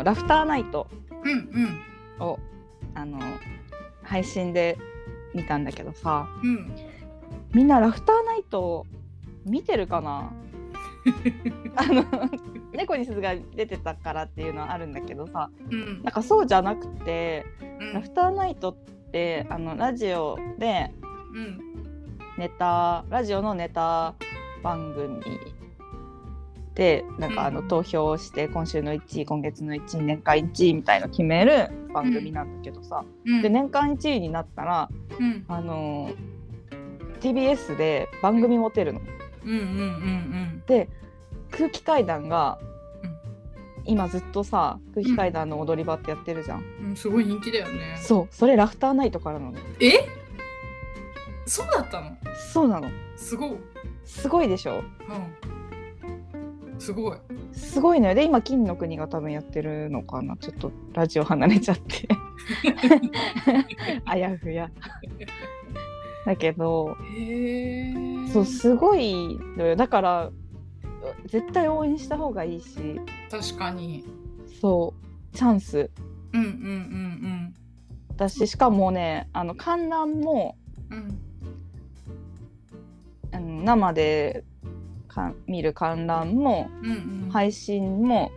のラフターナイト。うんうん。をあの配信で見たんだけどさ。うん。みんなラフターナイト見てるかな？あの猫に鈴が出てたからっていうのはあるんだけどさ。うん。なんかそうじゃなくてうん。ラフターナイトってあのラジオでうん。ネタラジオのネタ番組でなんかあのうん。投票して今週の1位今月の1位年間1位みたいの決める番組なんだけどさ、うん。で年間1位になったらうん。あの TBS で番組持てるの。うんうんうんで空気階段が、うん。今ずっとさ空気階段の踊り場ってやってるじゃん、うん。うんすごい人気だよね。そうそれラフターナイトからなの。え？そうだったの？そうなの。すごい、うん、すごいでしょ？すごい。すごいのよ。で今金の国が多分やってるのかな。ちょっとラジオ離れちゃって。あやふや。だけどそうすごいのよ。だから絶対応援した方がいいし。確かに。そう。チャンス。うんうんうんだししかもねあの観覧もうん。生でか見る観覧もうんうん。配信も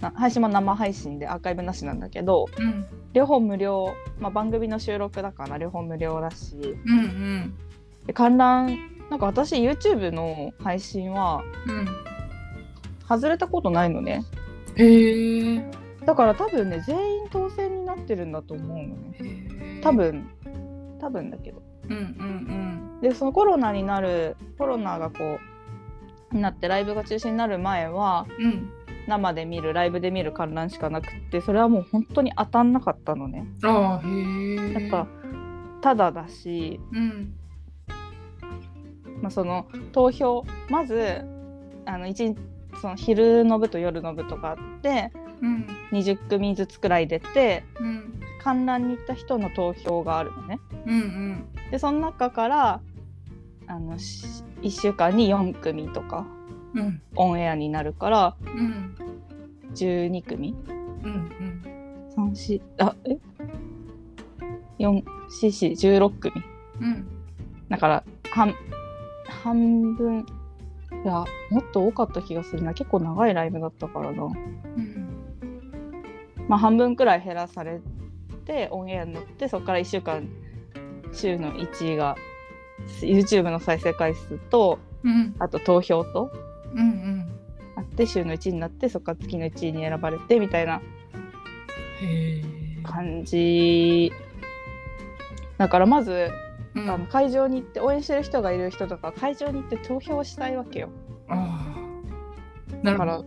な配信も生配信でアーカイブなしなんだけどうん。両方無料、まあ、番組の収録だから両方無料だし。うんうん。で観覧なんか私 YouTube の配信はうん。外れたことないのね。へえ。だから多分ね全員当選になってるんだと思うのね。多分。多分だけど。うんうん。でそのコロナになるコロナがこうになってライブが中止になる前はうん。うん生で見るライブで見る観覧しかなくってそれはもう本当に当たんなかったのね。ああへえ。やっぱただだし、うん。まあ、その投票まずあの一日その昼の部と夜の部とかあってうん。20組ずつくらい出てうん。観覧に行った人の投票があるのね。うんうん。でその中からあの1週間に4組とかうん。オンエアになるからうん。12組？うん34あえ？44416組。うん。だから半半分いやもっと多かった気がするな。結構長いライブだったからな。うん。まあ半分くらい減らされてオンエアになってそこから1週間週の1位が YouTube の再生回数とうん。あと投票とうんうん。あって週の1位になってそこから月の1位に選ばれてみたいな感じ。だからまずうん。あの会場に行って応援してる人がいる人とか会場に行って投票したいわけよ。だから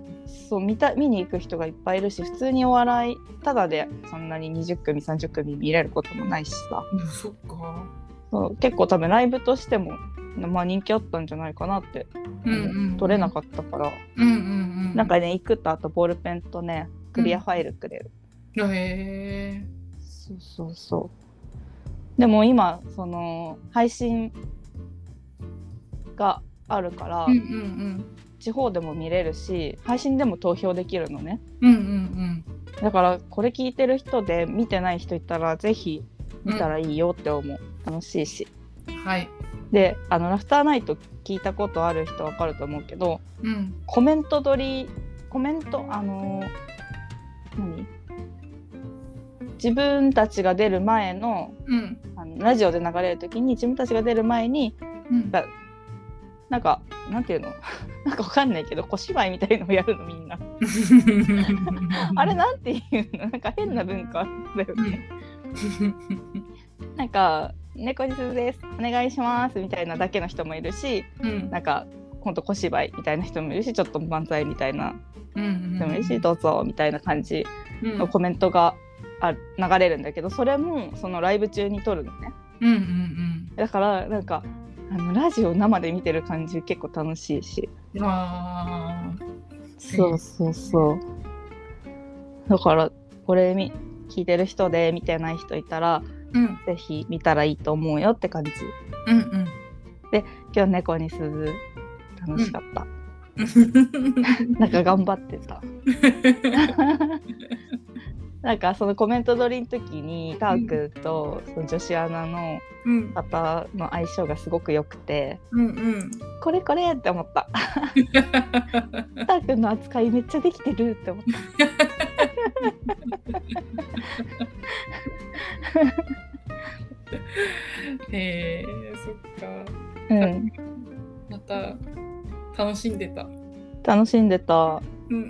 そう見た見に行く人がいっぱいいるし普通にお笑いただでそんなに20組30組見れることもないしさ。うんそっかそう結構多分ライブとしても、まあ、人気あったんじゃないかなって、うんうん取れなかったから、うんうんうん。なんかね行くとあとボールペンとねクリアファイルくれる、へえそうそうそう。でも今その配信があるから、うんうん。地方でも見れるし配信でも投票できるのね。うんうんうん。だからこれ聞いてる人で見てない人いたらぜひ見たらいいよって思う、楽しいし。うんはい。であのラフターナイト聞いたことある人わかると思うけどうん。コメント取りコメントあのー何？自分たちが出る前のうん。あのラジオで流れる時に自分たちが出る前にうん。だなんかなんていうの？なんかわかんないけど小芝居みたいのをやるのみんな。あれなんていうの？なんか変な文化だよね、なんか「猫にすずですお願いします」みたいなだけの人もいるしうん。なんかほんと小芝居みたいな人もいるしちょっと漫才みたいなうん人もいるし、どうぞみたいな感じうん。のコメントがあ流れるんだけどそれもそのライブ中に撮るのね。うんうんだからなんかあのラジオ生で見てる感じ結構楽しいし。うんあ。そうそうそう。だからこれみ聞いてる人で見てない人いたらーうん。ぜひ見たらいいと思うよって感じ。うんうん。今日猫に鈴楽しかった、なんか頑張ってた。なんかそのコメント撮りの時にタークとその女子アナのうん。方の相性がすごく良くてうんうん。これこれって思った。タークの扱いめっちゃできてるって思った。へえそっか。うん、また楽しんでた。楽しんでた。ようんう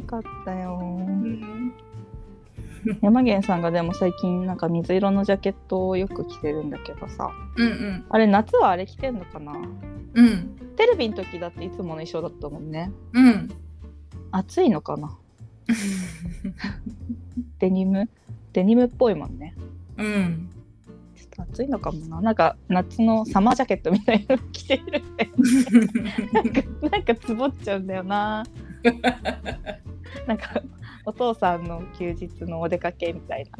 ん。かったよ。うんう。ん。山源さんがでも最近なんか水色のジャケットをよく着てるんだけどさ。うんうん。あれ夏はあれ着てんのかな？うん。テレビの時だっていつもの衣装だったもんね。うん。暑いのかな？デニム？デニムっぽいもんね。うん。ちょっと暑いのかもな。なんか夏のサマージャケットみたいなの着てる。っ てなんかなんかつぼっちゃうんだよな。なんかお父さんの休日のお出かけみたいな。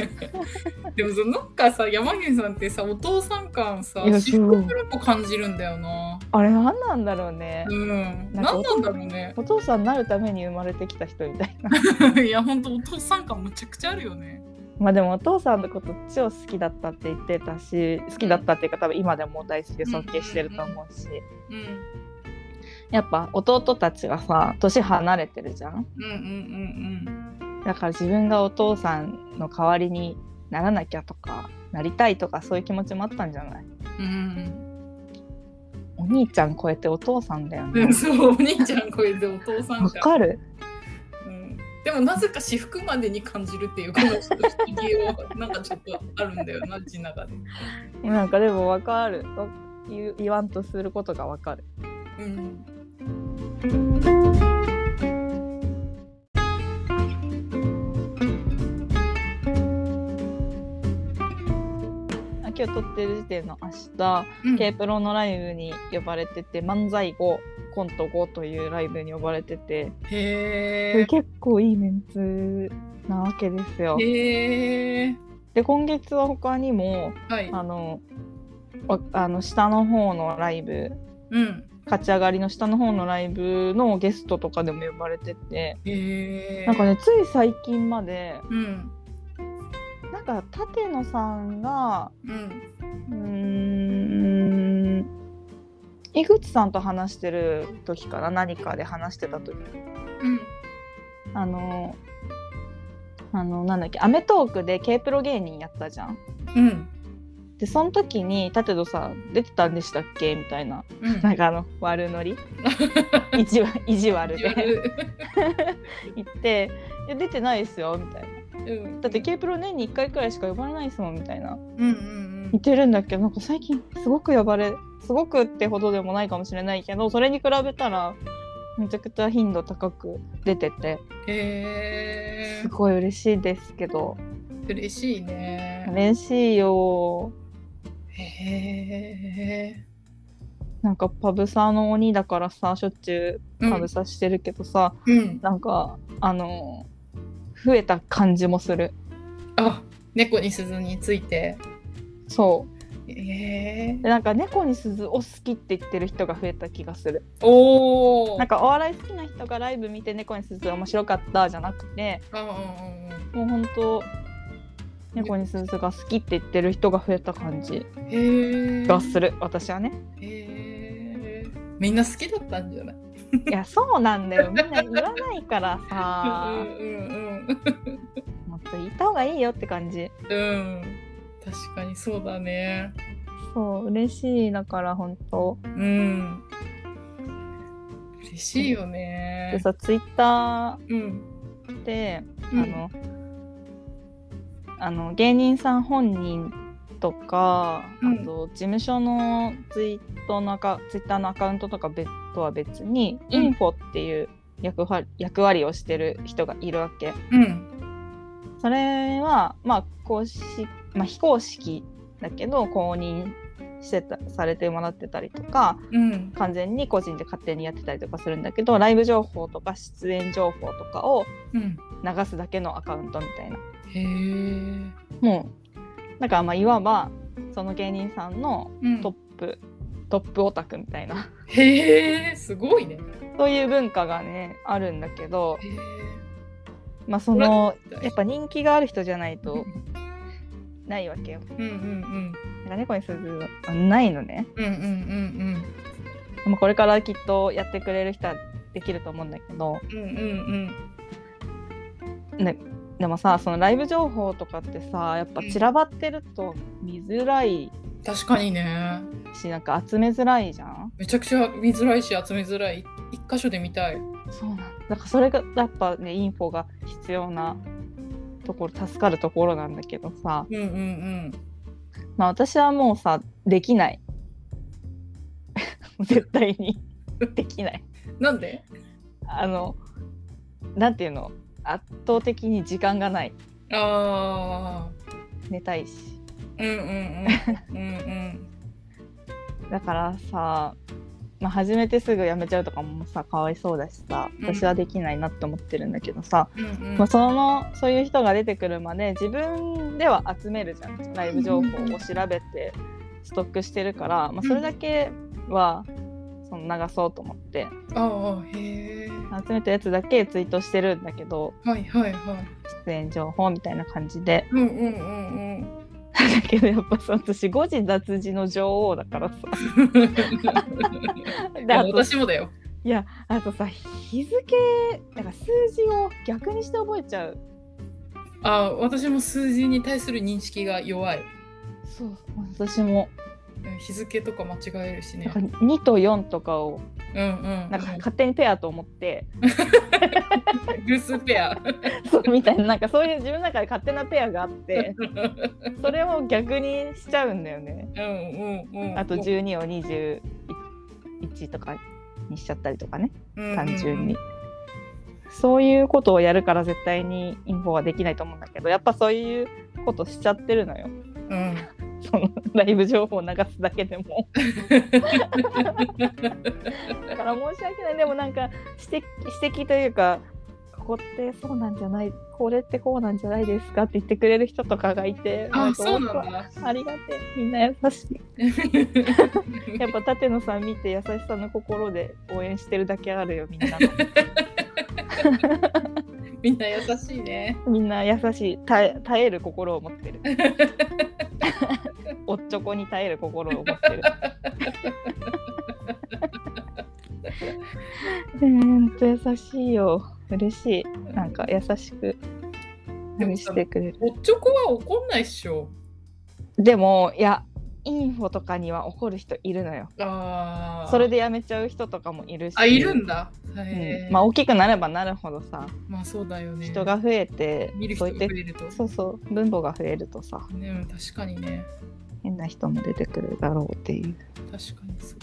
でもさなんかさ山源さんってさお父さん感さいやシックプルポ感じるんだよな。あれ何なんだろうね、うん。なんか何なんだろうね。お父さんになるために生まれてきた人みたいな。いやほんとお父さん感むちゃくちゃあるよね。まあでもお父さんのこと超好きだったって言ってたし好きだったっていうか多分今でも大好きで尊敬してると思うし。うんやっぱ弟たちがさ年離れてるじゃん？うんうんうんだから自分がお父さんの代わりにならなきゃとかなりたいとかそういう気持ちもあったんじゃない？うんうん。お兄ちゃん超えてお父さんだよね。うんそうお兄ちゃんこれでお父さんわ感かる？うん。でもなぜか私服までに感じるっていうこの不思議はなんかちょっとあるんだよな字中で。なんかでもわかる。わ言わんとすることがわかる。うん。あ今日撮ってる時点の明日うん K プロのライブに呼ばれてて漫才後コント後というライブに呼ばれててへえ。結構いいメンツなわけですよ。で今月は他にもはい。あのわあの下の方のライブうん。勝ち上がりの下の方のライブのゲストとかでも呼ばれててへえ。なんかねつい最近までうん。なんか舘野さんがうん井口さんと話してる時かな何かで話してた時うん。あのあのなんだっけ『アメトーーク』で K プロ芸人やったじゃん。うん。でその時に舘野さん出てたんでしたっけ？みたいな。うん。なんかあの悪ノリ？意地わ意地悪で。言って「いや出てないですよ」みたいな。うん。だって K プロ年に1回くらいしか呼ばれないですもんみたいな。うんうん言ってるんだけ？どなんか最近すごく呼ばれすごくってほどでもないかもしれないけどそれに比べたらめちゃくちゃ頻度高く出てて。えす。ごい嬉しいですけど。嬉しいね。嬉しいよへえ。なんかパブサーの鬼だからさしょっちゅうパブサしてるけどさ、うん。なんかあの増えた感じもするあ、猫に鈴について。そうへえ。でなんか猫に鈴を好きって言ってる人が増えた気がするおお。なんかお笑い好きな人がライブ見て猫に鈴面白かったじゃなくてうんうんうんもう本当猫に鈴が好きって言ってる人が増えた感じ。がする私はねへえ。みんな好きだったんじゃない？いやそうなんだよみんな言わないからさうんうんもっと言った方がいいよって感じうん。うん。確かにそうだね。そう嬉しいだから本当うん。嬉しいよでね。さツイッタうん。ーで、うんあのあの芸人さん本人とか、うんあと事務所のツイートのアカツイッターのアカウントとか別とは別に、うんインフォっていう役割役割をしてる人がいるわけ。うん。それはまあ公式、まあ、非公式だけど公認してたされてもらってたりとかうん。完全に個人で勝手にやってたりとかするんだけどライブ情報とか出演情報とかをうん。流すだけのアカウントみたいな。へえ。もうだからまあいわばその芸人さんのうん。トップトップオタクみたいな。へえすごいね。そういう文化がねあるんだけどまあそのやっぱ人気がある人じゃないとないわけよ。うんうんうん。なんか猫にするはないのね。うんうんうんでもこれからきっとやってくれる人はできると思うんだけど、うんうんうんね、でもさそのライブ情報とかってさやっぱ散らばってると見づらい確かにね。しなんか集めづらいじゃん？めちゃくちゃ見づらいし集めづらい。一箇所で見たい。そうなんだからそれがやっぱねインフォが必要なところ助かるところなんだけどさ。うんうんうん。まあ私はもうさできない。絶対に。できない。なんで？あのなんていうの？圧倒的に時間がない。あ寝たいし。あうんうん。うんうん。だからさ、まあ、始めてすぐやめちゃうとかもさかわいそうだしさうん。私はできないなって思ってるんだけどさ、うんうん。まあ、そのそういう人が出てくるまで自分では集めるじゃん。ライブ情報を調べてストックしてるから、まあ、それだけはその流そうと思って。集めたやつだけツイートしてるんだけど。はいはいはい。出演情報みたいな感じで。うんうんうんうん。だけどやっぱさ私誤字脱字の女王だからさ。で私もだよ。いやあとさ日付なんか数字を逆にして覚えちゃう。あ私も数字に対する認識が弱い。そう私も。うん日付とか間違えるしね。なんか2と4とかをうんうん。なんか勝手にペアと思って、偶数ペア。そうみたいな。なんかそういう自分の中で勝手なペアがあって それを逆にしちゃうんだよね。うんうんうん。あと12を21とかにしちゃったりとかね。単純に、そういうことをやるから絶対にインフォはできないと思うんだけどやっぱそういうことしちゃってるのよ。うんそのライブ情報を流すだけでも。だから申し訳ない。でもなんか指摘指摘というかここってそうなんじゃないこれってこうなんじゃないですかって言ってくれる人とかがいてあかそうなんだ。ありがてえ。みんな優しい。やっぱ舘野さん見て優しさの心で応援してるだけあるよみんな みんな優しいね。みんな優しい。耐え耐える心を持ってる おっちょこに耐える心を持ってる。ほんと優しいよ。嬉しい。なんか優しくでもさしてくれる。おっちょこは怒んないっしょ。でもいやインフォとかには怒る人いるのよ。あー。それでやめちゃう人とかもいるし。あいるんだ。うん。まあ大きくなればなるほどさ。まあそうだよね。人が増えて見る人そうやってが増えると。そうそう分母が増えるとさ。ねうん確かにね。変な人も出てくるだろうっていう。確かにそっ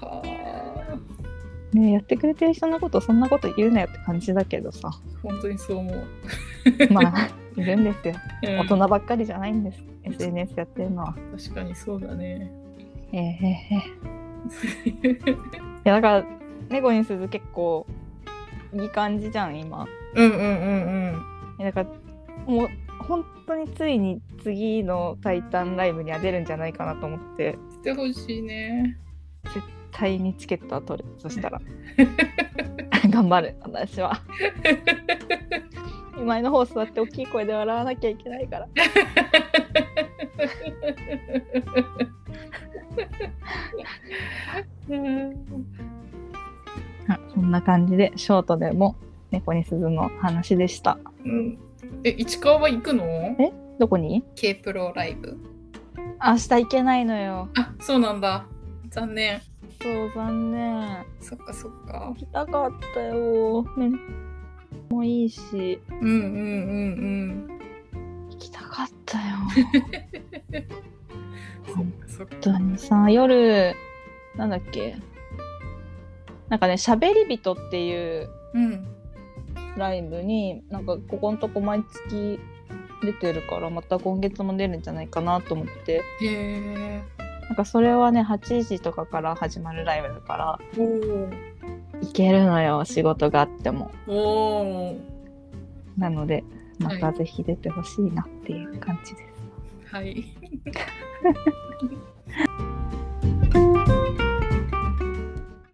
か。はあ。ねやってくれてる人のことそんなこと言うなよって感じだけどさ。本当にそう思う、まあいるんですよ。うん。大人ばっかりじゃないんです SNS やってるの。は確かにそうだね。ええええいやだから猫に鈴結構いい感じじゃん今。うんうんうんうん。いやだからもう本当についに次の「タイタンライブ」には出るんじゃないかなと思って。してほしいね。絶対にチケットは取る。そしたら。頑張る私は。前の方座って大きい声で笑わなきゃいけないから。あ そんな感じでショートでも猫に鈴の話でした。うん。え市川は行くの？え？どこに？K プロライブ。明日行けないのよ。あそうなんだ。残念。そう残念。そっかそっか。行きたかったよ。ね。もういいし。うんうんうん。行きたかったよ。本当にさ夜なんだっけ？なんかね「しゃべり人」っていううん。ライブになんかここのとこ毎月出てるからまた今月も出るんじゃないかなと思って。なんかそれはね8時とかから始まるライブだから行けるのよ仕事があっても。なのでまはい。たぜひ出てほしいなっていう感じです、はい